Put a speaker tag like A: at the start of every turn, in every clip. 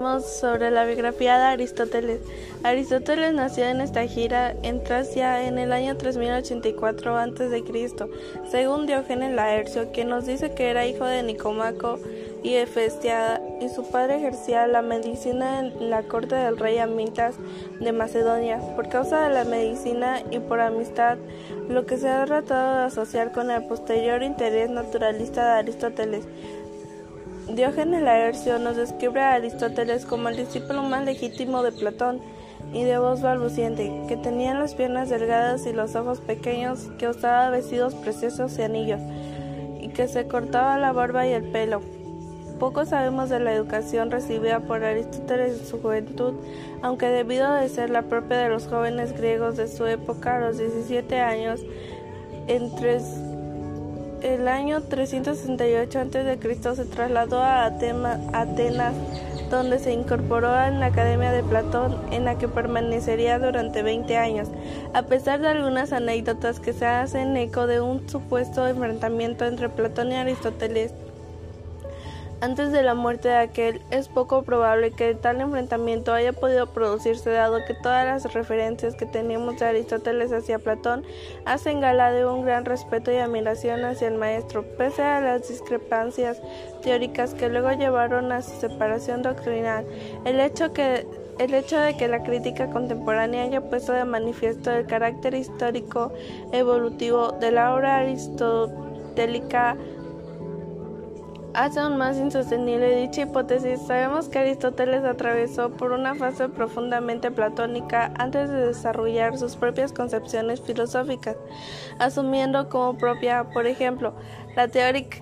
A: sobre la biografía de Aristóteles. Aristóteles nació en esta gira en Tracia en el año 3084 a.C., según Diógenes Laercio, quien nos dice que era hijo de Nicomaco y Hefestiada, y su padre ejercía la medicina en la corte del rey Amitas de Macedonia. Por causa de la medicina y por amistad, lo que se ha tratado de asociar con el posterior interés naturalista de Aristóteles. Diógenes Laercio nos describe a Aristóteles como el discípulo más legítimo de Platón y de voz balbuciente, que tenía las piernas delgadas y los ojos pequeños, que usaba vestidos preciosos y anillos, y que se cortaba la barba y el pelo. Poco sabemos de la educación recibida por Aristóteles en su juventud, aunque debido a ser la propia de los jóvenes griegos de su época, a los 17 años, entre el año 368 a.C. se trasladó a Atenas, donde se incorporó en la Academia de Platón, en la que permanecería durante 20 años, a pesar de algunas anécdotas que se hacen eco de un supuesto enfrentamiento entre Platón y Aristóteles antes de la muerte de aquel, es poco probable que tal enfrentamiento haya podido producirse dado que todas las referencias que tenemos de Aristóteles hacia Platón hacen gala de un gran respeto y admiración hacia el maestro, pese a las discrepancias teóricas que luego llevaron a su separación doctrinal. El hecho que el hecho de que la crítica contemporánea haya puesto de manifiesto el carácter histórico evolutivo de la obra aristotélica hace aún más insostenible dicha hipótesis. Sabemos que Aristóteles atravesó por una fase profundamente platónica antes de desarrollar sus propias concepciones filosóficas, asumiendo como propia, por ejemplo, la teórica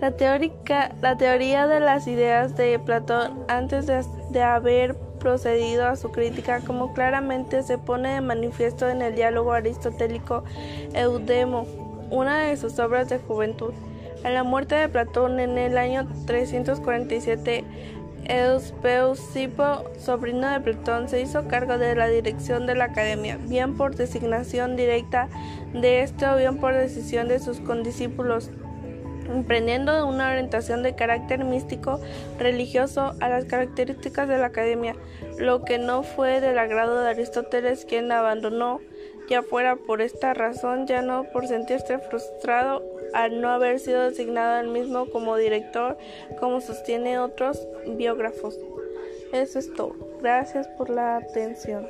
A: la, teórica, la teoría de las ideas de Platón antes de, de, haber procedido a su crítica, como claramente se pone de manifiesto en el diálogo aristotélico Eudemo, una de sus obras de juventud. A la muerte de Platón en el año 347, Euspeusipo, sobrino de Platón, se hizo cargo de la dirección de la academia, bien por designación directa de este o bien por decisión de sus condiscípulos emprendiendo una orientación de carácter místico religioso a las características de la academia, lo que no fue del agrado de Aristóteles, quien abandonó, ya fuera por esta razón, ya no por sentirse frustrado al no haber sido designado él mismo como director, como sostiene otros biógrafos. Eso es todo. Gracias por la atención.